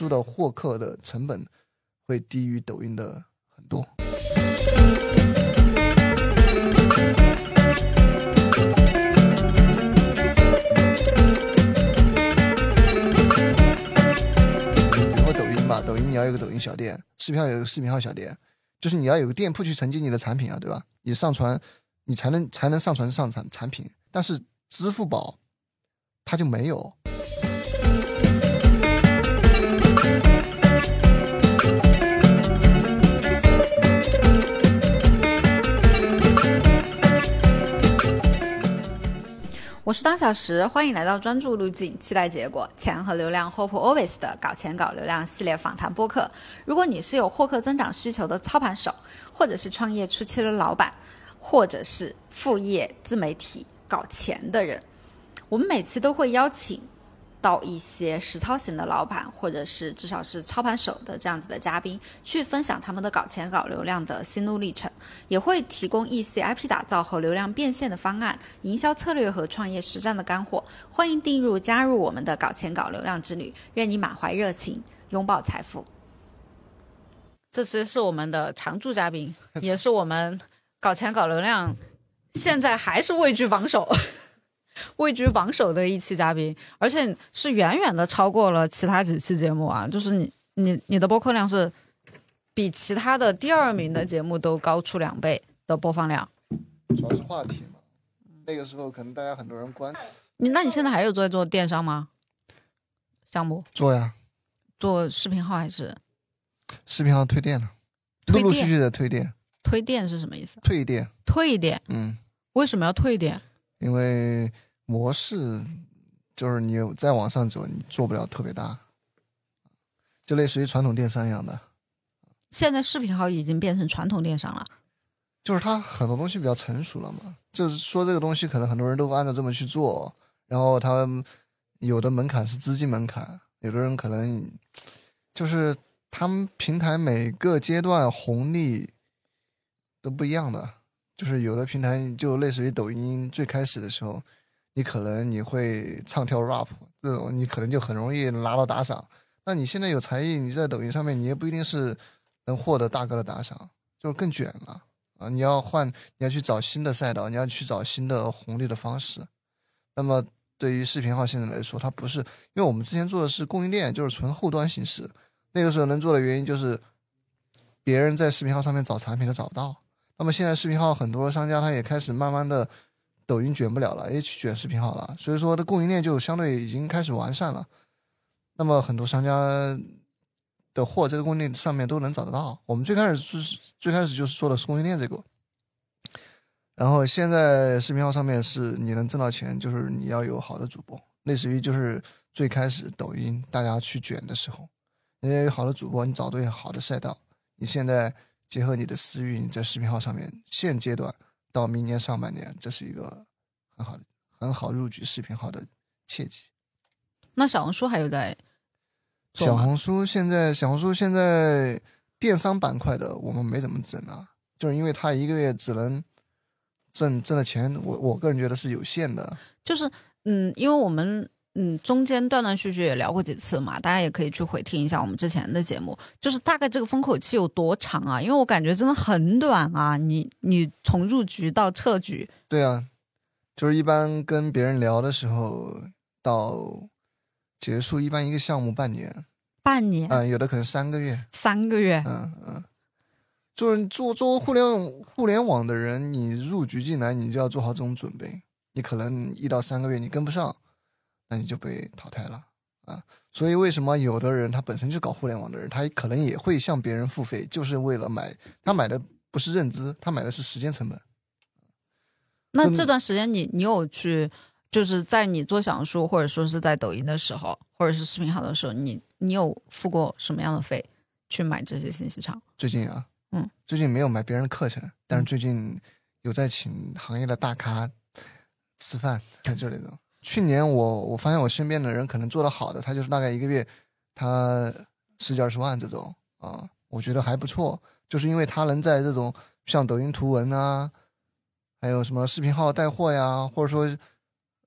书的获客的成本会低于抖音的很多。比如说抖音吧，抖音你要有个抖音小店，视频号有个视频号小店，就是你要有个店铺去承接你的产品啊，对吧？你上传，你才能才能上传上产产品。但是支付宝它就没有。我是当小时，欢迎来到专注路径，期待结果，钱和流量 Hope Always 的搞钱搞流量系列访谈播客。如果你是有获客增长需求的操盘手，或者是创业初期的老板，或者是副业自媒体搞钱的人，我们每次都会邀请到一些实操型的老板，或者是至少是操盘手的这样子的嘉宾，去分享他们的搞钱搞流量的心路历程，也会提供一些 IP 打造和流量变现的方案、营销策略和创业实战的干货。欢迎订入加入我们的搞钱搞流量之旅，愿你满怀热情，拥抱财富。这次是我们的常驻嘉宾，也是我们搞钱搞流量现在还是位居榜首。位居榜首的一期嘉宾，而且是远远的超过了其他几期节目啊！就是你你你的播客量是比其他的第二名的节目都高出两倍的播放量。主要是话题嘛，那个时候可能大家很多人关你，那你现在还有在做电商吗？项目做呀，做视频号还是视频号推店了，陆陆续续的推店。推店是什么意思？退店。退店。嗯。为什么要退店？因为模式就是你再往上走，你做不了特别大，就类似于传统电商一样的。现在视频号已经变成传统电商了，就是它很多东西比较成熟了嘛。就是说这个东西可能很多人都按照这么去做，然后他有的门槛是资金门槛，有的人可能就是他们平台每个阶段红利都不一样的。就是有的平台就类似于抖音最开始的时候，你可能你会唱跳 rap 这种，你可能就很容易拿到打赏。那你现在有才艺，你在抖音上面，你也不一定是能获得大哥的打赏，就是更卷了啊！你要换，你要去找新的赛道，你要去找新的红利的方式。那么对于视频号现在来说，它不是，因为我们之前做的是供应链，就是纯后端形式。那个时候能做的原因就是，别人在视频号上面找产品都找不到。那么现在视频号很多商家他也开始慢慢的，抖音卷不了了，也去卷视频号了，所以说的供应链就相对已经开始完善了。那么很多商家的货在供应链上面都能找得到。我们最开始是最开始就是做的是供应链这个，然后现在视频号上面是你能挣到钱，就是你要有好的主播，类似于就是最开始抖音大家去卷的时候，因为好的主播，你找对好的赛道，你现在。结合你的私域，你在视频号上面，现阶段到明年上半年，这是一个很好的、很好入局视频号的契机。那小红书还有在？小红书现在，小红书现在电商板块的我们没怎么整啊，就是因为它一个月只能挣挣的钱，我我个人觉得是有限的。就是嗯，因为我们。嗯，中间断断续续也聊过几次嘛，大家也可以去回听一下我们之前的节目。就是大概这个风口期有多长啊？因为我感觉真的很短啊。你你从入局到撤局，对啊，就是一般跟别人聊的时候到结束，一般一个项目半年，半年，嗯，有的可能三个月，三个月，嗯嗯，就是做做互联网互联网的人，你入局进来，你就要做好这种准备，你可能一到三个月你跟不上。那你就被淘汰了啊！所以为什么有的人他本身就搞互联网的人，他可能也会向别人付费，就是为了买他买的不是认知，他买的是时间成本。那这段时间你你有去，就是在你做小红书或者说是在抖音的时候，或者是视频号的时候，你你有付过什么样的费去买这些信息场？最近啊，嗯，最近没有买别人的课程，但是最近有在请行业的大咖吃饭，就这种。去年我我发现我身边的人可能做的好的，他就是大概一个月，他十几二十万这种啊，我觉得还不错，就是因为他能在这种像抖音图文啊，还有什么视频号带货呀，或者说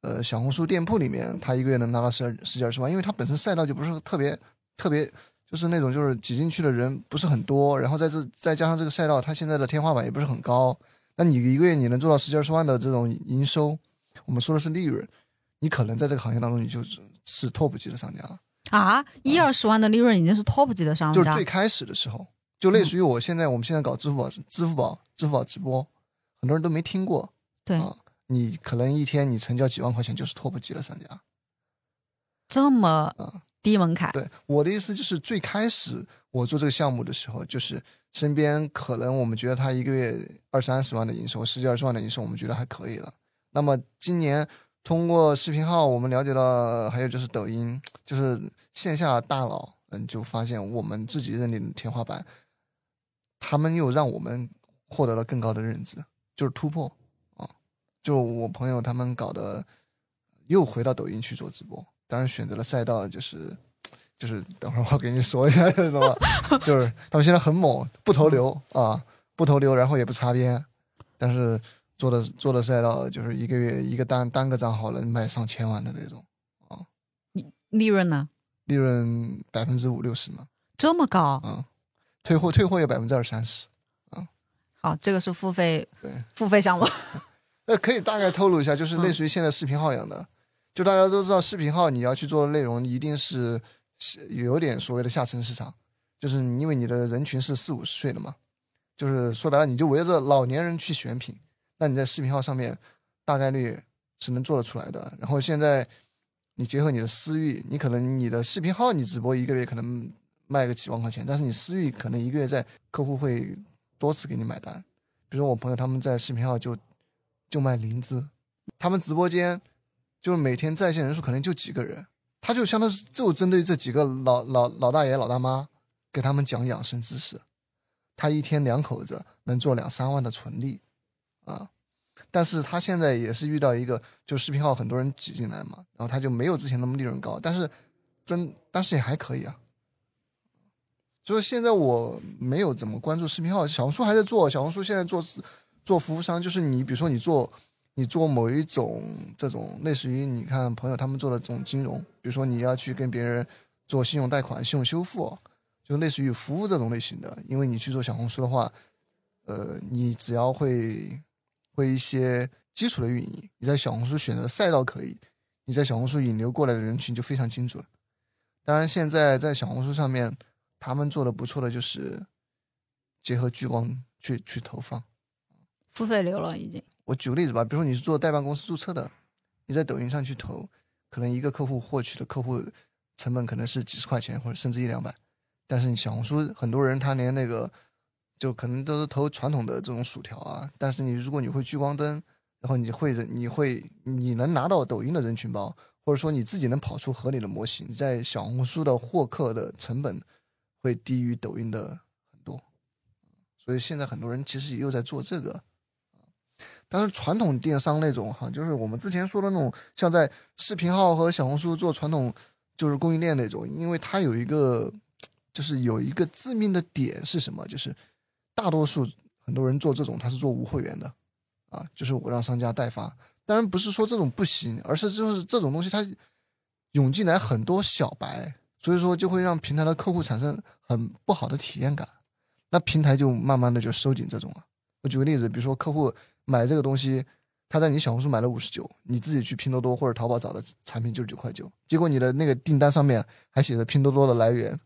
呃小红书店铺里面，他一个月能拿到十十几二十万，因为他本身赛道就不是特别特别就是那种就是挤进去的人不是很多，然后在这再加上这个赛道，它现在的天花板也不是很高，那你一个月你能做到十几二十万的这种营收，我们说的是利润，你可能在这个行业当中你就是是 top 级的商家了。啊，一二十万的利润已经是 top 级的商家，就是最开始的时候，就类似于我现在、我们现在搞支付宝、支付宝、支付宝直播，很多人都没听过。对，啊，你可能一天你成交几万块钱就是 top 级的商家。这么啊低门槛，对，我的意思就是最开始我做这个项目的时候，就是身边可能我们觉得他一个月二三十万的营收，十几二十万的营收，我们觉得还可以了。那么今年通过视频号，我们了解到，还有就是抖音，就是线下大佬，嗯，就发现我们自己认定的天花板，他们又让我们获得了更高的认知，就是突破啊。就我朋友他们搞的，又回到抖音去做直播，当然选择了赛道就是。就是等会儿我给你说一下，知道吧？就是他们现在很猛，不投流啊，不投流，然后也不擦边，但是做的做的赛道就是一个月一个单单个账号能卖上千万的那种啊，利利润呢？利润百分之五六十嘛，这么高？啊，退货退货也百分之二三十，好，这个是付费对，付费项目。那可以大概透露一下，就是类似于现在视频号一样的，就大家都知道视频号你要去做的内容一定是。是有点所谓的下沉市场，就是因为你的人群是四五十岁的嘛，就是说白了，你就围着老年人去选品，那你在视频号上面大概率是能做得出来的。然后现在你结合你的私域，你可能你的视频号你直播一个月可能卖个几万块钱，但是你私域可能一个月在客户会多次给你买单。比如说我朋友他们在视频号就就卖灵芝，他们直播间就每天在线人数可能就几个人。他就相当是就针对这几个老老老大爷老大妈，给他们讲养生知识。他一天两口子能做两三万的纯利，啊！但是他现在也是遇到一个，就视频号很多人挤进来嘛，然后他就没有之前那么利润高，但是真但是也还可以啊。所以现在我没有怎么关注视频号，小红书还在做，小红书现在做做服务商，就是你比如说你做。你做某一种这种类似于你看朋友他们做的这种金融，比如说你要去跟别人做信用贷款、信用修复，就类似于服务这种类型的。因为你去做小红书的话，呃，你只要会会一些基础的运营，你在小红书选择赛道可以，你在小红书引流过来的人群就非常精准。当然，现在在小红书上面，他们做的不错的就是结合聚光去去投放，付费流了已经。我举个例子吧，比如说你是做代办公司注册的，你在抖音上去投，可能一个客户获取的客户成本可能是几十块钱或者甚至一两百，但是你小红书很多人他连那个就可能都是投传统的这种薯条啊，但是你如果你会聚光灯，然后你会人你会你能拿到抖音的人群包，或者说你自己能跑出合理的模型，在小红书的获客的成本会低于抖音的很多，所以现在很多人其实也又在做这个。但是传统电商那种哈，就是我们之前说的那种，像在视频号和小红书做传统就是供应链那种，因为它有一个就是有一个致命的点是什么？就是大多数很多人做这种，他是做无会员的啊，就是我让商家代发。当然不是说这种不行，而是就是这种东西它涌进来很多小白，所以说就会让平台的客户产生很不好的体验感，那平台就慢慢的就收紧这种了。我举个例子，比如说客户。买这个东西，他在你小红书买了五十九，你自己去拼多多或者淘宝找的产品就是九块九，结果你的那个订单上面还写着拼多多的来源，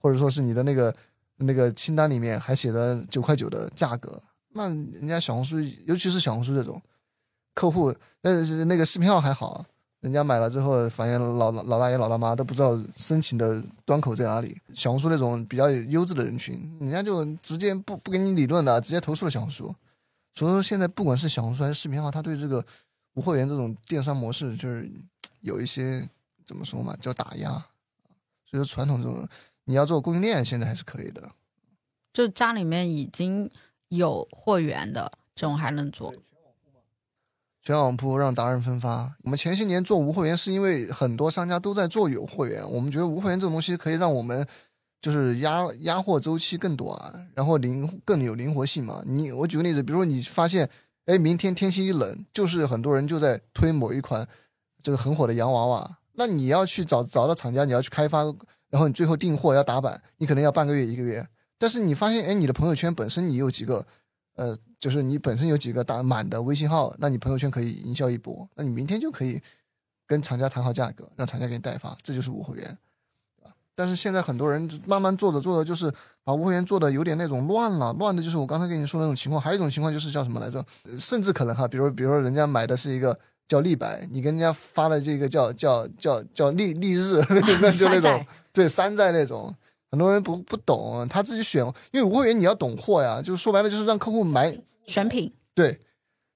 或者说是你的那个那个清单里面还写着九块九的价格，那人家小红书，尤其是小红书这种客户，那那个视频号还好，人家买了之后，发现老老大爷老大妈都不知道申请的端口在哪里。小红书那种比较优质的人群，人家就直接不不跟你理论的，直接投诉了小红书。所以说，现在不管是小红书还是视频号，他对这个无货源这种电商模式，就是有一些怎么说嘛，叫打压。所以说，传统这种你要做供应链，现在还是可以的。就家里面已经有货源的这种还能做。全网铺让达人分发。我们前些年做无货源，是因为很多商家都在做有货源，我们觉得无货源这种东西可以让我们。就是压压货周期更短，然后灵更有灵活性嘛。你我举个例子，比如说你发现，哎，明天天气一冷，就是很多人就在推某一款这个很火的洋娃娃，那你要去找找到厂家，你要去开发然后你最后订货要打版，你可能要半个月一个月。但是你发现，哎，你的朋友圈本身你有几个，呃，就是你本身有几个打满的微信号，那你朋友圈可以营销一波，那你明天就可以跟厂家谈好价格，让厂家给你代发，这就是无会员。但是现在很多人慢慢做着做着，就是把无货源做的有点那种乱了，乱的就是我刚才跟你说那种情况。还有一种情况就是叫什么来着？甚至可能哈，比如比如说人家买的是一个叫立白，你跟人家发的这个叫叫叫叫立立日，那 就那种对山寨那种，很多人不不懂，他自己选，因为无货源你要懂货呀，就是说白了就是让客户买选品，对。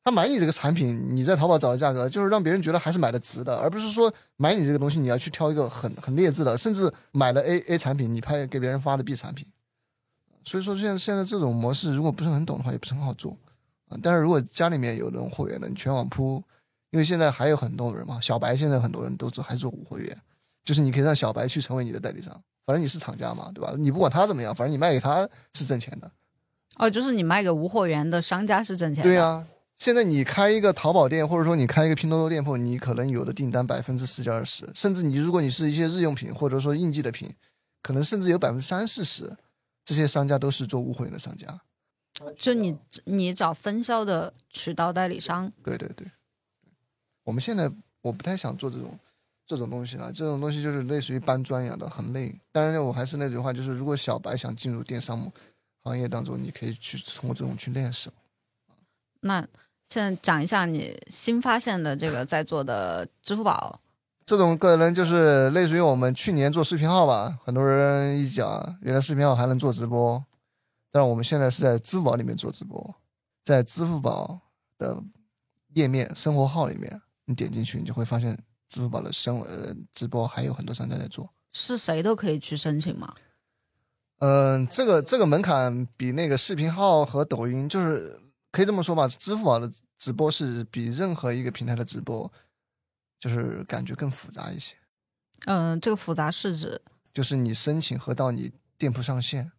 他买你这个产品，你在淘宝找的价格，就是让别人觉得还是买的值的，而不是说买你这个东西你要去挑一个很很劣质的，甚至买了 A A 产品，你拍给别人发的 B 产品。所以说现在现在这种模式，如果不是很懂的话，也不是很好做啊。但是如果家里面有这种货源的，你全网铺，因为现在还有很多人嘛，小白现在很多人都做还做无会员，就是你可以让小白去成为你的代理商，反正你是厂家嘛，对吧？你不管他怎么样，反正你卖给他是挣钱的。哦，就是你卖给无货源的商家是挣钱的。对呀。现在你开一个淘宝店，或者说你开一个拼多多店铺，你可能有的订单百分之十几二十，甚至你如果你是一些日用品或者说应季的品，可能甚至有百分之三四十，这些商家都是做无货源的商家。就你你找分销的渠道代理商。对对对，我们现在我不太想做这种这种东西了，这种东西就是类似于搬砖一样的，很累。当然，我还是那句话，就是如果小白想进入电商行业当中，你可以去通过这种去练手。那。现在讲一下你新发现的这个在做的支付宝，这种个人就是类似于我们去年做视频号吧。很多人一讲，原来视频号还能做直播，但是我们现在是在支付宝里面做直播，在支付宝的页面生活号里面，你点进去，你就会发现支付宝的生呃直播还有很多商家在做。是谁都可以去申请吗？嗯，这个这个门槛比那个视频号和抖音就是。可以这么说吧，支付宝的直播是比任何一个平台的直播，就是感觉更复杂一些。嗯，这个复杂是指，就是你申请和到你店铺上线，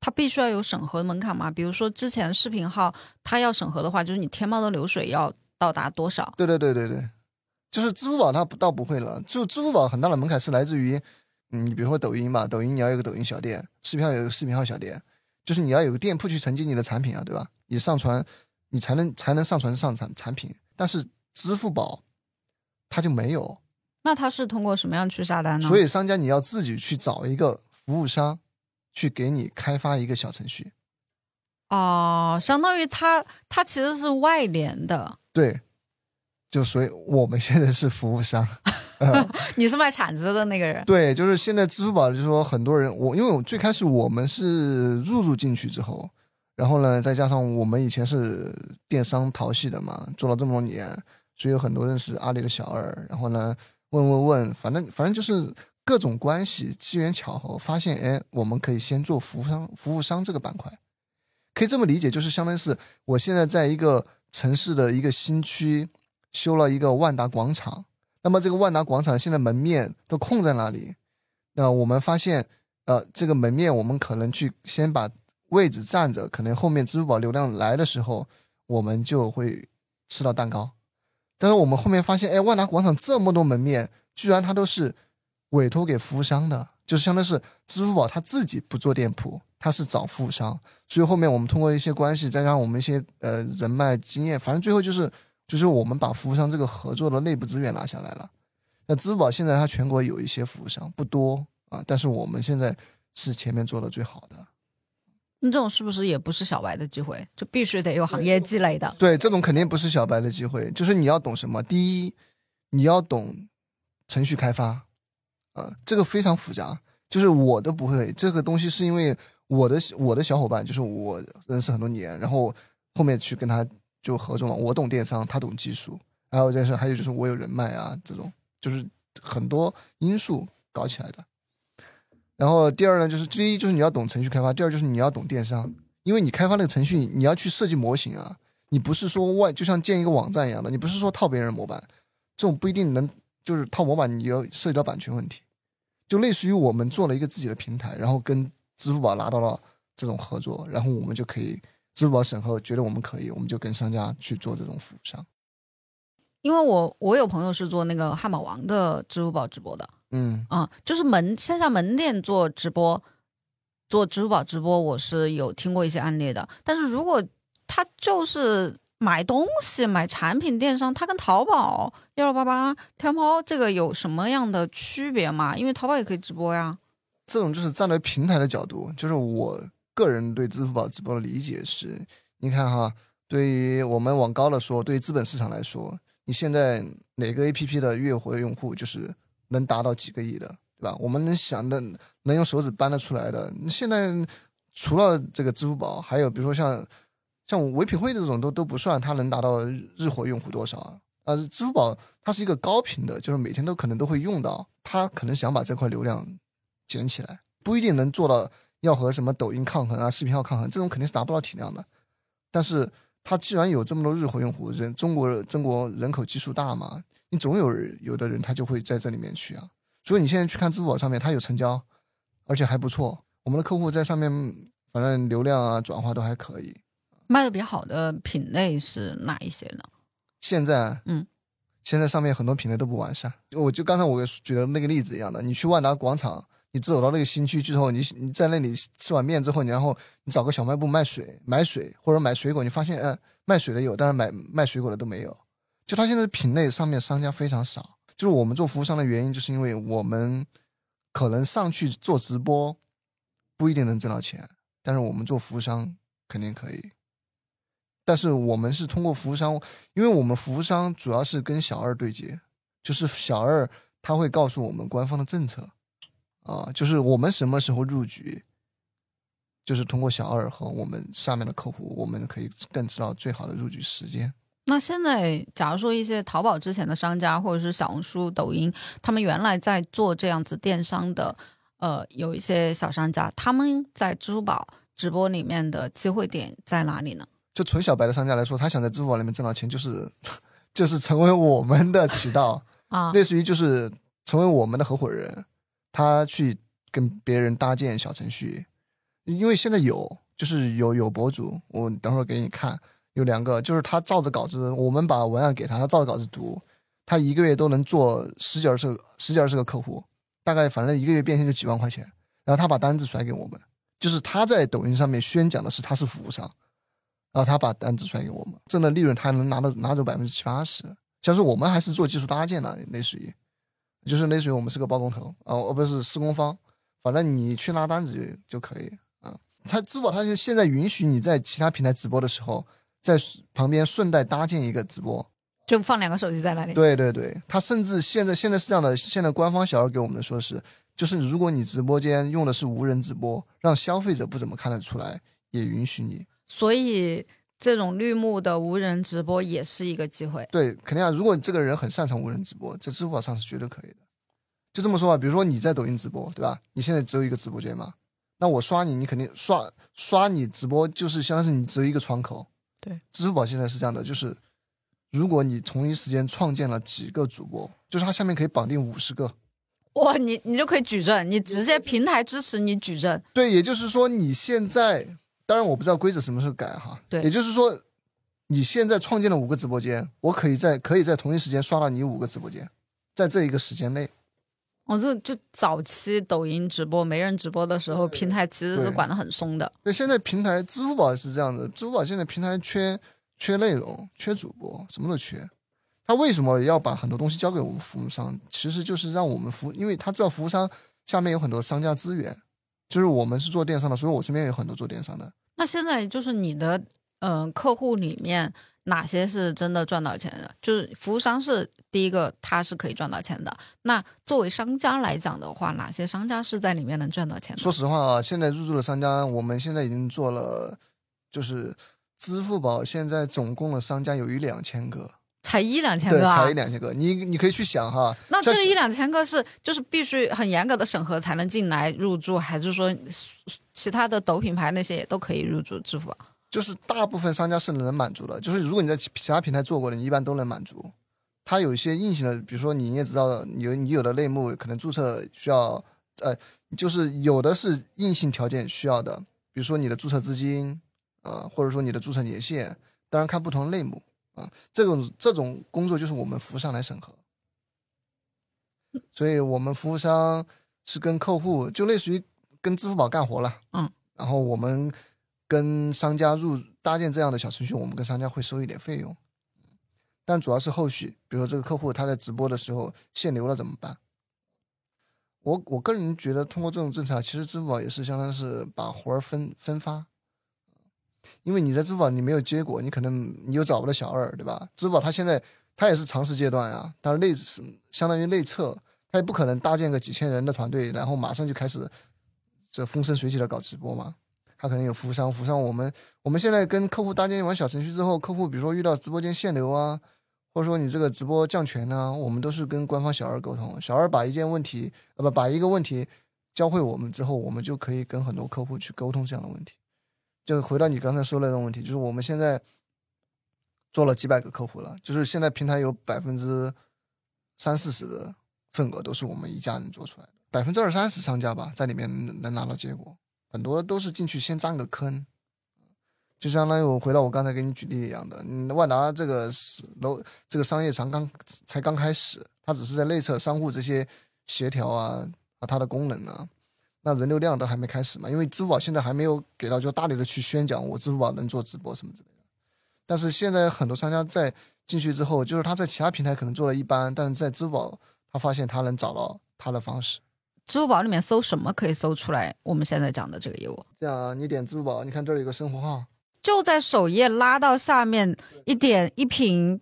它必须要有审核门槛吗？比如说之前视频号，它要审核的话，就是你天猫的流水要到达多少？对对对对对，就是支付宝它不倒不会了，就支付宝很大的门槛是来自于，嗯，你比如说抖音吧，抖音你要有个抖音小店，视频号有个视频号小店。就是你要有个店铺去承接你的产品啊，对吧？你上传，你才能才能上传上产产品。但是支付宝它就没有，那它是通过什么样去下单呢？所以商家你要自己去找一个服务商，去给你开发一个小程序。哦，相当于它它其实是外联的。对，就所以我们现在是服务商。你是卖铲子的那个人？对，就是现在支付宝，就是说很多人，我因为我最开始我们是入驻进去之后，然后呢，再加上我们以前是电商淘系的嘛，做了这么多年，所以有很多认识阿里的小二，然后呢，问问问，反正反正就是各种关系，机缘巧合，发现哎，我们可以先做服务商，服务商这个板块，可以这么理解，就是相当于是我现在在一个城市的一个新区修了一个万达广场。那么这个万达广场现在门面都空在那里，那我们发现，呃，这个门面我们可能去先把位置占着，可能后面支付宝流量来的时候，我们就会吃到蛋糕。但是我们后面发现，哎，万达广场这么多门面，居然它都是委托给服务商的，就是相当是支付宝它自己不做店铺，它是找服务商。所以后面我们通过一些关系，再加上我们一些呃人脉经验，反正最后就是。就是我们把服务商这个合作的内部资源拿下来了。那支付宝现在它全国有一些服务商，不多啊，但是我们现在是前面做的最好的。那这种是不是也不是小白的机会？就必须得有行业积累的。对，这种肯定不是小白的机会。就是你要懂什么？第一，你要懂程序开发，啊，这个非常复杂。就是我都不会这个东西，是因为我的我的小伙伴，就是我认识很多年，然后后面去跟他。就合作嘛，我懂电商，他懂技术，还有就是还有就是我有人脉啊，这种就是很多因素搞起来的。然后第二呢，就是第一就是你要懂程序开发，第二就是你要懂电商，因为你开发那个程序，你要去设计模型啊，你不是说外就像建一个网站一样的，你不是说套别人模板，这种不一定能就是套模板，你要涉及到版权问题，就类似于我们做了一个自己的平台，然后跟支付宝拿到了这种合作，然后我们就可以。支付宝审核觉得我们可以，我们就跟商家去做这种服务商。因为我我有朋友是做那个汉堡王的支付宝直播的，嗯，啊、就是门线下门店做直播，做支付宝直播，我是有听过一些案例的。但是如果他就是买东西、买产品电商，他跟淘宝、幺六八八、天猫这个有什么样的区别吗？因为淘宝也可以直播呀。这种就是站在平台的角度，就是我个人对支付宝直播的理解是，你看哈，对于我们往高了说，对于资本市场来说，你现在哪个 APP 的月活用户就是能达到几个亿的，对吧？我们能想的、能用手指搬得出来的，现在除了这个支付宝，还有比如说像像唯品会这种都都不算，它能达到日活用户多少啊？呃，支付宝它是一个高频的，就是每天都可能都会用到，它可能想把这块流量捡起来，不一定能做到要和什么抖音抗衡啊、视频号抗衡，这种肯定是达不到体量的。但是它既然有这么多日活用户，人中国中国人口基数大嘛，你总有人有的人他就会在这里面去啊。所以你现在去看支付宝上面，它有成交，而且还不错。我们的客户在上面，反正流量啊、转化都还可以。卖的比较好的品类是哪一些呢？现在，嗯，现在上面很多品类都不完善。我就刚才我举的那个例子一样的，你去万达广场，你走到那个新区之后，你你在那里吃完面之后，然后你找个小卖部卖水，买水或者买水果，你发现，呃，卖水的有，但是买卖水果的都没有。就他现在品类上面商家非常少，就是我们做服务商的原因，就是因为我们可能上去做直播不一定能挣到钱，但是我们做服务商肯定可以。但是我们是通过服务商，因为我们服务商主要是跟小二对接，就是小二他会告诉我们官方的政策，啊，就是我们什么时候入局，就是通过小二和我们下面的客户，我们可以更知道最好的入局时间。那现在，假如说一些淘宝之前的商家，或者是小红书、抖音，他们原来在做这样子电商的，呃，有一些小商家，他们在支付宝直播里面的机会点在哪里呢？就纯小白的商家来说，他想在支付宝里面挣到钱，就是 就是成为我们的渠道，啊，类似于就是成为我们的合伙人，他去跟别人搭建小程序，因为现在有就是有有博主，我等会儿给你看，有两个，就是他照着稿子，我们把文案给他，他照着稿子读，他一个月都能做十几二十个十几二十个客户，大概反正一个月变现就几万块钱，然后他把单子甩给我们，就是他在抖音上面宣讲的是他是服务商。然后他把单子甩给我们，挣的利润他能拿到拿走百分之七八十。像是我们还是做技术搭建的，类似于，就是类似于我们是个包工头啊，哦不是施工方，反正你去拉单子就就可以啊。他支付宝他就现在允许你在其他平台直播的时候，在旁边顺带搭建一个直播。就放两个手机在那里。对对对，他甚至现在现在是这样的，现在官方小二给我们的说是，就是如果你直播间用的是无人直播，让消费者不怎么看得出来，也允许你。所以这种绿幕的无人直播也是一个机会。对，肯定啊。如果你这个人很擅长无人直播，在支付宝上是绝对可以的。就这么说吧，比如说你在抖音直播，对吧？你现在只有一个直播间嘛，那我刷你，你肯定刷刷你直播，就是相当是你只有一个窗口。对，支付宝现在是这样的，就是如果你同一时间创建了几个主播，就是它下面可以绑定五十个。哇，你你就可以举证，你直接平台支持你举证。对，也就是说你现在，当然我不知道规则什么时候改哈。对也就是说你现在创建了五个直播间，我可以在可以在同一时间刷到你五个直播间，在这一个时间内。我就就早期抖音直播没人直播的时候，平台其实是管得很松的。对，现在平台支付宝是这样的，支付宝现在平台缺缺内容、缺主播，什么都缺。他为什么要把很多东西交给我们服务商？其实就是让我们服，因为他知道服务商下面有很多商家资源，就是我们是做电商的，所以我身边有很多做电商的。那现在就是你的嗯、客户里面哪些是真的赚到钱的？就是服务商是第一个，他是可以赚到钱的。那作为商家来讲的话，哪些商家是在里面能赚到钱？说实话啊，现在入驻的商家，我们现在已经做了，就是支付宝现在总共的商家有一两千个，才一两千，个啊才一！两千个。你你可以去想哈，那这一两千个是就是必须很严格的审核才能进来入驻，还是说其他的抖品牌那些也都可以入驻支付宝？就是大部分商家是能满足的，就是如果你在其其他平台做过的，你一般都能满足。它有一些硬性的，比如说你也知道，你有你有的类目可能注册需要，呃，就是有的是硬性条件需要的，比如说你的注册资金，呃，或者说你的注册年限，当然看不同类目啊，这种这种工作就是我们服务商来审核，所以我们服务商是跟客户就类似于跟支付宝干活了，嗯，然后我们跟商家入搭建这样的小程序，我们跟商家会收一点费用，但主要是后续，比如说这个客户他在直播的时候限流了怎么办？我我个人觉得，通过这种政策，其实支付宝也是相当于是把活儿分分发，因为你在支付宝你没有结果，你可能你又找不到小二，对吧？支付宝它现在它也是尝试阶段啊，它内是相当于内测，它也不可能搭建个几千人的团队，然后马上就开始这风生水起的搞直播嘛。它可能有服务商，服务商我们我们现在跟客户搭建完小程序之后，客户比如说遇到直播间限流啊。或者说你这个直播降权呢，我们都是跟官方小二沟通，小二把一件问题，呃不把一个问题教会我们之后，我们就可以跟很多客户去沟通这样的问题。就回到你刚才说的那种问题，就是我们现在做了几百个客户了，就是现在平台有百分之三四十的份额都是我们一家人做出来的，百分之二三十商家吧在里面能能拿到结果，很多都是进去先占个坑。就相当于我回到我刚才给你举例一样的，嗯，万达这个楼这个商业场刚才刚开始，它只是在内测商户这些协调啊和它的功能啊，那人流量都还没开始嘛，因为支付宝现在还没有给到就大力的去宣讲我支付宝能做直播什么之类的。但是现在很多商家在进去之后，就是他在其他平台可能做的一般，但是在支付宝他发现他能找到他的方式。支付宝里面搜什么可以搜出来？我们现在讲的这个业务，这样啊，你点支付宝，你看这儿有个生活号。就在首页拉到下面一点一屏，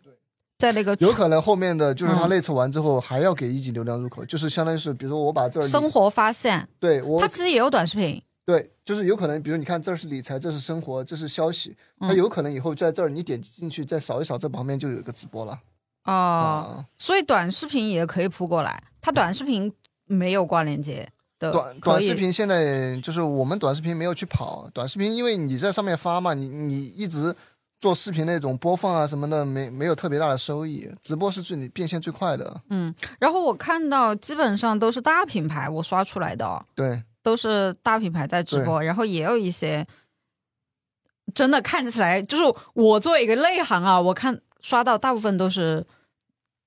在那个有可能后面的就是他内测完之后还要给一级流量入口，就是相当于是，比如说我把这儿生活发现，对我它其实也有短视频，对，就是有可能，比如你看这是理财，这是生活，这是消息，它有可能以后在这儿你点击进去再扫一扫，这旁边就有一个直播了。啊，所以短视频也可以铺过来，它短视频没有挂链接。短短视频现在就是我们短视频没有去跑短视频，因为你在上面发嘛，你你一直做视频那种播放啊什么的，没没有特别大的收益。直播是最变现最快的。嗯，然后我看到基本上都是大品牌我刷出来的，对，都是大品牌在直播，然后也有一些真的看起来就是我作为一个内行啊，我看刷到大部分都是。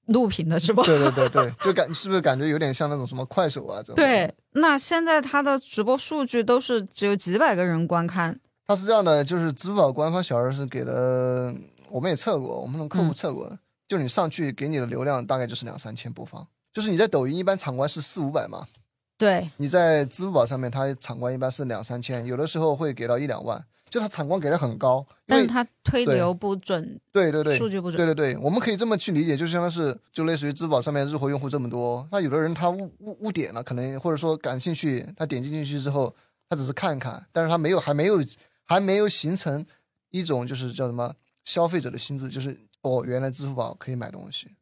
录屏的直播，对对对对，就感是不是感觉有点像那种什么快手啊这种？对，那现在他的直播数据都是只有几百个人观看。它是这样的，就是支付宝官方小二是给的，我们也测过，我们从客户测过，就你上去给你的流量大概就是两三千播放，就是你在抖音一般场观是四五百嘛，对，你在支付宝上面它场观一般是两三千，有的时候会给到一两万。就它产光给的很高，但是它推流不准，对对对，数据不准，对对对，我们可以这么去理解，就相当是就类似于支付宝上面日活用户这么多，那有的人他误误误点了，可能或者说感兴趣，他点击进去之后，他只是看看，但是他没有还没有还没有形成一种就是叫什么消费者的心智，就是哦，原来支付宝可以买东西。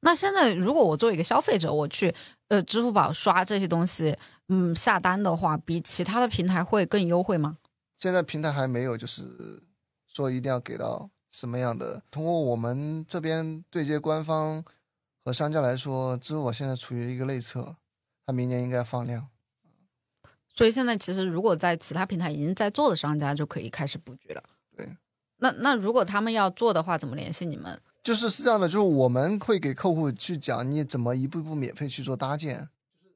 那现在如果我作为一个消费者，我去呃支付宝刷这些东西，嗯，下单的话，比其他的平台会更优惠吗？现在平台还没有，就是说一定要给到什么样的。通过我们这边对接官方和商家来说，支付宝现在处于一个内测，它明年应该放量。所以现在其实如果在其他平台已经在做的商家就可以开始布局了。对，那那如果他们要做的话，怎么联系你们？就是是这样的，就是我们会给客户去讲你怎么一步一步免费去做搭建。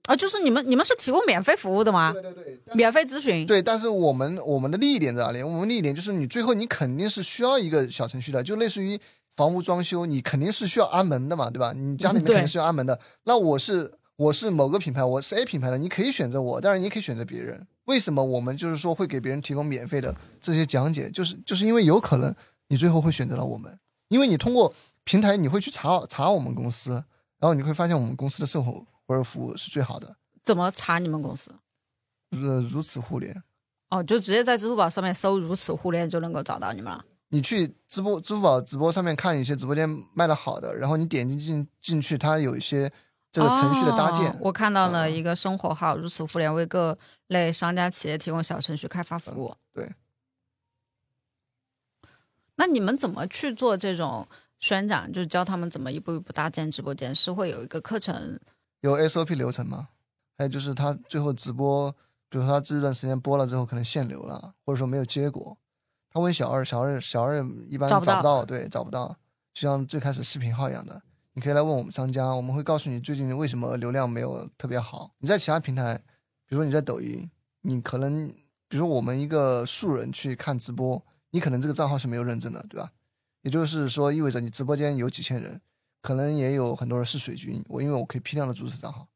啊，就是你们，你们是提供免费服务的吗？对对对，免费咨询。对，但是我们我们的利益点在哪里？我们利益点就是你最后你肯定是需要一个小程序的，就类似于房屋装修，你肯定是需要安门的嘛，对吧？你家里面肯定是要安门的。那我是我是某个品牌，我是 A 品牌的，你可以选择我，但是你可以选择别人。为什么我们就是说会给别人提供免费的这些讲解？就是就是因为有可能你最后会选择了我们，因为你通过平台你会去查查我们公司，然后你会发现我们公司的售后或者服务是最好的。怎么查你们公司？如如此互联哦，就直接在支付宝上面搜“如此互联”就能够找到你们了。你去支付支付宝直播上面看一些直播间卖的好的，然后你点击进进去，它有一些这个程序的搭建。我看到了一个生活号“如此互联”，为各类商家企业提供小程序开发服务。对。那你们怎么去做这种宣讲？就是教他们怎么一步一步搭建直播间，是会有一个课程？有 SOP 流程吗？还有就是他最后直播，比如说他这段时间播了之后可能限流了，或者说没有结果，他问小二，小二小二一般找不到，对，找不到。就像最开始视频号一样的，你可以来问我们商家，我们会告诉你最近为什么流量没有特别好。你在其他平台，比如说你在抖音，你可能比如说我们一个素人去看直播，你可能这个账号是没有认证的，对吧？也就是说，意味着你直播间有几千人，可能也有很多人是水军。我因为我可以批量的注册账号，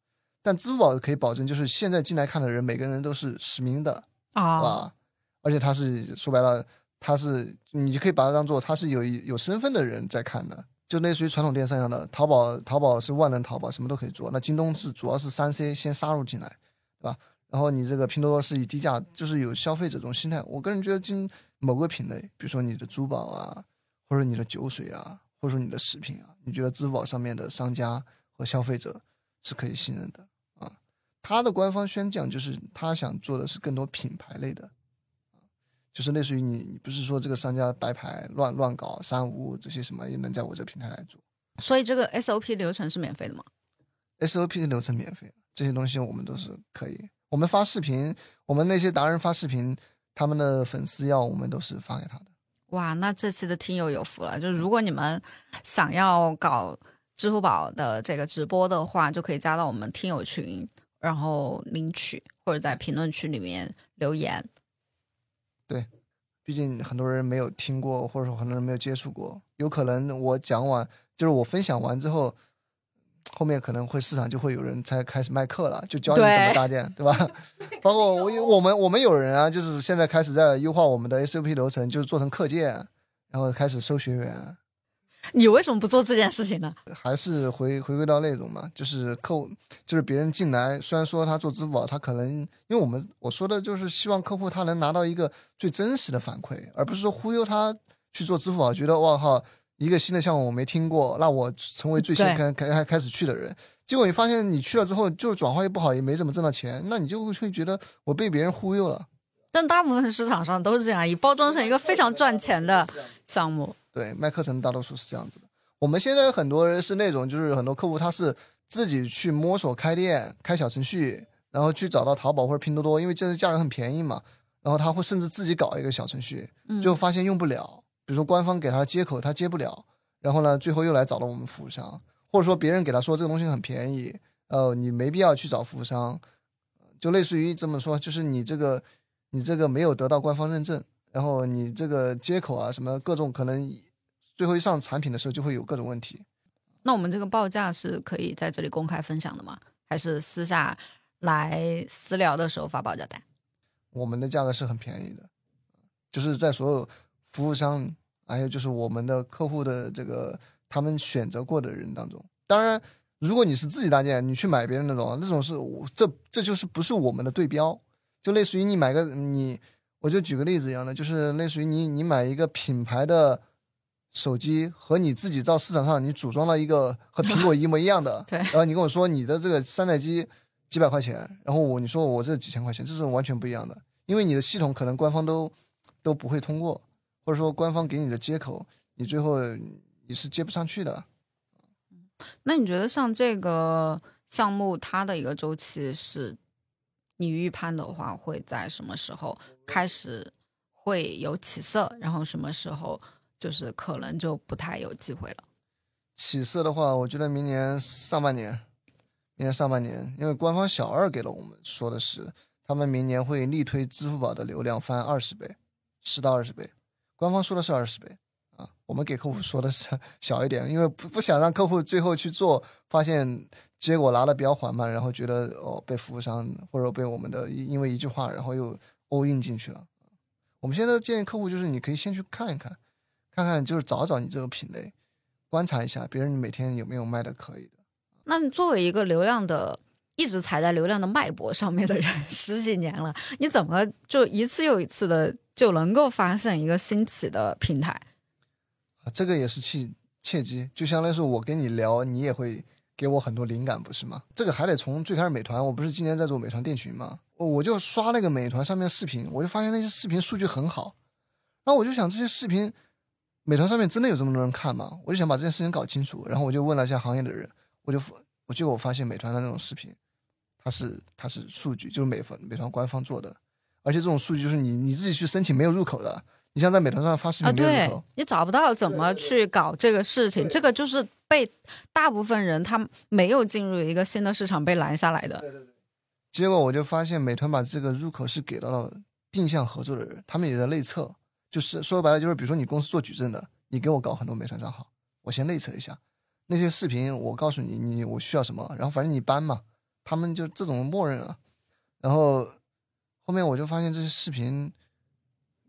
但支付宝可以保证，就是现在进来看的人，每个人都是实名的，啊、吧？而且他是说白了，他是你就可以把它当做他是有有身份的人在看的，就类似于传统电商一样的。淘宝淘宝是万能淘宝，什么都可以做。那京东是主要是三 C 先杀入进来，对吧？然后你这个拼多多是以低价，就是有消费者这种心态。我个人觉得，今某个品类，比如说你的珠宝啊，或者你的酒水啊，或者说你的食品啊，你觉得支付宝上面的商家和消费者是可以信任的啊？他的官方宣讲就是他想做的是更多品牌类的。就是类似于你，你不是说这个商家白牌乱乱搞三无这些什么也能在我这个平台来做所以这个 SOP 流程是免费的吗？，SOP 的流程免费，这些东西我们都是可以。我们发视频，我们那些达人发视频，他们的粉丝要我们都是发给他的。哇，那这期的听友有福了，就是如果你们想要搞支付宝的这个直播的话，就可以加到我们听友群，然后领取或者在评论区里面留言。毕竟很多人没有听过，或者说很多人没有接触过，有可能我讲完，就是我分享完之后，后面可能会市场就会有人才开始卖课了，就教你怎么搭建，对吧？包括我我们我们有人啊，就是现在开始在优化我们的 SOP 流程，就是做成课件，然后开始收学员，你为什么不做这件事情呢？还是回回归到内容嘛，就是客户，就是别人进来，虽然说他做支付宝，他可能因为我们我说的就是希望客户他能拿到一个最真实的反馈，而不是说忽悠他去做支付宝，觉得哇靠，一个新的项目我没听过，那我成为最先开开开开始去的人，结果你发现你去了之后，就是转化又不好，也没怎么挣到钱，那你就会觉得我被别人忽悠了。但大部分市场上都是这样，以包装成一个非常赚钱的项目。对，卖课程大多数是这样子的。我们现在很多人是那种，就是很多客户他是自己去摸索开店、开小程序，然后去找到淘宝或者拼多多，因为这个价格很便宜嘛。然后他会甚至自己搞一个小程序，最后发现用不了，比如说官方给他的接口他接不了，然后呢，最后又来找到我们服务商，或者说别人给他说这个东西很便宜，呃，你没必要去找服务商，就类似于这么说，就是你这个你这个没有得到官方认证，然后你这个接口啊什么各种可能，最后一上产品的时候就会有各种问题。那我们这个报价是可以在这里公开分享的吗？还是私下来私聊的时候发报价单？我们的价格是很便宜的，就是在所有服务商，还有就是我们的客户的这个他们选择过的人当中，当然，如果你是自己搭建，你去买别人那种，那种是我这这就是不是我们的对标，就类似于你买个你，我就举个例子一样的，就是类似于你你买一个品牌的手机和你自己到市场上你组装了一个和苹果一模一样的，对然后你跟我说你的这个山寨机几百块钱，然后我你说我这几千块钱，这是完全不一样的，因为你的系统可能官方都都不会通过，或者说官方给你的接口，你最后你是接不上去的。那你觉得像这个项目，它的一个周期是，你预判的话会在什么时候开始会有起色，然后什么时候就是可能就不太有机会了？起色的话，我觉得明年上半年，明年上半年，因为官方小二给了我们说的是，他们明年会力推支付宝的流量翻二十倍，十到二十倍，官方说的是二十倍，我们给客户说的是小一点，因为不 不想让客户最后去做，发现结果拿的比较缓慢，然后觉得哦被服务商或者被我们的因为一句话，然后又 all in 进去了。我们现在建议客户就是你可以先去看一看，看看就是找找你这个品类。观察一下别人每天有没有卖的可以的。那你作为一个流量的，一直踩在流量的脉搏上面的人十几年了，你怎么就一次又一次的就能够发现一个新起的平台？啊，这个也是契契机，就相当于是我跟你聊，你也会给我很多灵感，不是吗？这个还得从最开始美团，我不是今年在做美团店群吗？我就刷那个美团上面视频，我就发现那些视频数据很好，然后我就想这些视频，美团上面真的有这么多人看吗？我就想把这件事情搞清楚，然后我就问了一下行业的人，我就我结果我发现美团的那种视频，它是它是数据，就是美团美团官方做的，而且这种数据就是你你自己去申请没有入口的，你像在美团上发视啊，对频没有入口，你找不到怎么去搞这个事情，这个就是被大部分人他没有进入一个新的市场被拦下来的。结果我就发现美团把这个入口是给到了定向合作的人，他们也在内测，就是说白了就是，比如说你公司做矩阵的，你给我搞很多美团账号，我先内测一下。那些视频，我告诉你你我需要什么，然后反正你搬嘛，他们就这种默认了。然后后面我就发现这些视频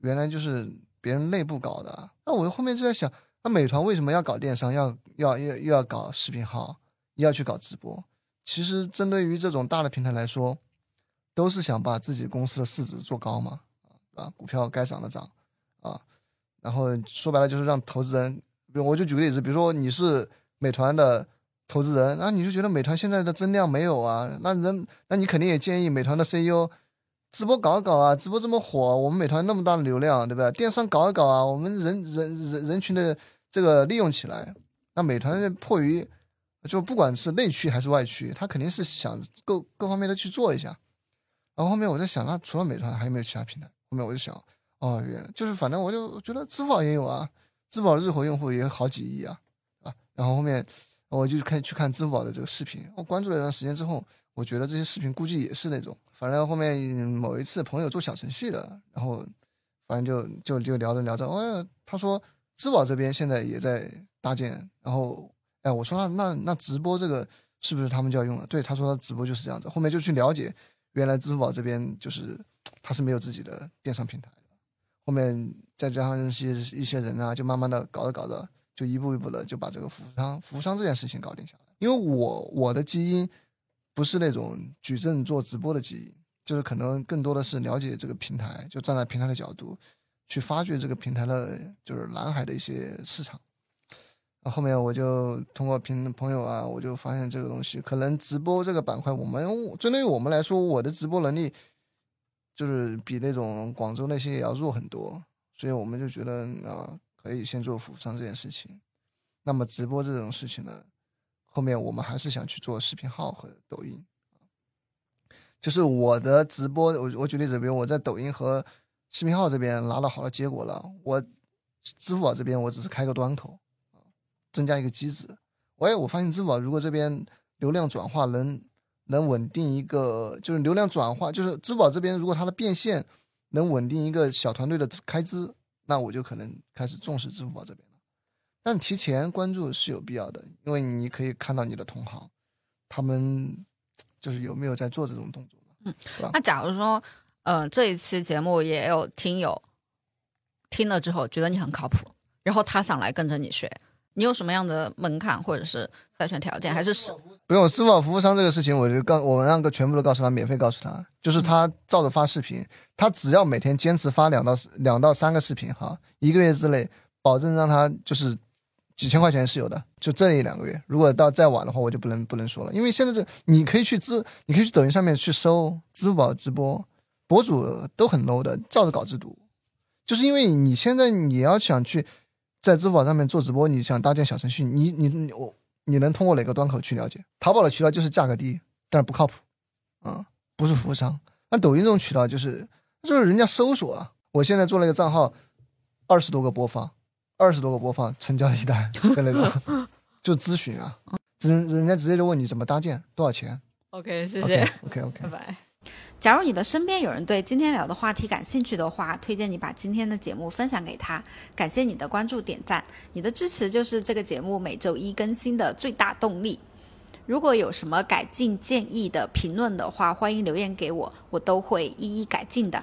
原来就是别人内部搞的，那我后面就在想，那美团为什么要搞电商，要要要又要搞视频号，又要去搞直播？其实针对于这种大的平台来说，都是想把自己公司的市值做高嘛，啊，股票该涨的涨，啊，然后说白了就是让投资人，比如我就举个例子，比如说你是美团的投资人，那你就觉得美团现在的增量没有啊，那人那你肯定也建议美团的 CEO 直播搞一搞啊，直播这么火，我们美团那么大的流量，对吧？电商搞一搞啊，我们人人人人群的这个利用起来，那美团迫于就不管是内驱还是外驱，他肯定是想各各方面的去做一下。然后后面我在想，那除了美团还有没有其他平台？后面我就想，哦，原就是反正我就觉得支付宝也有啊，支付宝日活用户也有好几亿啊，啊。然后后面我就开去看支付宝的这个视频，我关注了一段时间之后，我觉得这些视频估计也是那种，反正后面某一次朋友做小程序的，然后反正就就就聊着聊着，哦，他说支付宝这边现在也在搭建，然后哎，我说那那那直播这个是不是他们就要用了？对，他说直播就是这样子。后面就去了解，原来支付宝这边就是他是没有自己的电商平台的。后面再加上一些一些人啊，就慢慢的搞着搞着，就一步一步的就把这个服务商服务商这件事情搞定下来。因为我我的基因不是那种矩阵做直播的基因，就是可能更多的是了解这个平台，就站在平台的角度去发掘这个平台的就是蓝海的一些市场。后面我就通过朋朋友啊，我就发现这个东西可能直播这个板块，我们针对于我们来说，我的直播能力就是比那种广州那些也要弱很多，所以我们就觉得啊，可以先做服务商这件事情。那么直播这种事情呢，后面我们还是想去做视频号和抖音。就是我的直播，我我举例子，比如我在抖音和视频号这边拿到好的结果了，我支付宝这边我只是开个端口。增加一个机制，哎，我发现支付宝如果这边流量转化能能稳定一个，就是流量转化，就是支付宝这边如果它的变现能稳定一个小团队的开支，那我就可能开始重视支付宝这边。但提前关注是有必要的，因为你可以看到你的同行，他们就是有没有在做这种动作嗯，那假如说，呃，这一期节目也有听友听了之后觉得你很靠谱，然后他想来跟着你学。你有什么样的门槛或者是筛选条件，还是是不用支付宝服务商这个事情，我就告我们让个全部都告诉他，免费告诉他，就是他照着发视频，他只要每天坚持发两到两到三个视频哈，一个月之内保证让他就是几千块钱是有的，就这一两个月，如果到再晚的话，我就不能不能说了，因为现在这你可以去支，你可以去抖音上面去搜支付宝直播博主都很 low 的，照着稿子读，就是因为你现在你要想去。在支付宝上面做直播，你想搭建小程序，你你我你能通过哪个端口去了解？淘宝的渠道就是价格低，但是不靠谱，啊，不是服务商。那抖音这种渠道就是就是人家搜索啊，我现在做了一个账号，二十多个播放，二十多个播放，成交了一单，就那种，就咨询啊，人人家直接就问你怎么搭建，多少钱？OK，谢谢，OK OK，拜拜。假如你的身边有人对今天聊的话题感兴趣的话，推荐你把今天的节目分享给他。感谢你的关注点赞，你的支持就是这个节目每周一更新的最大动力。如果有什么改进建议的评论的话，欢迎留言给我，我都会一一改进的。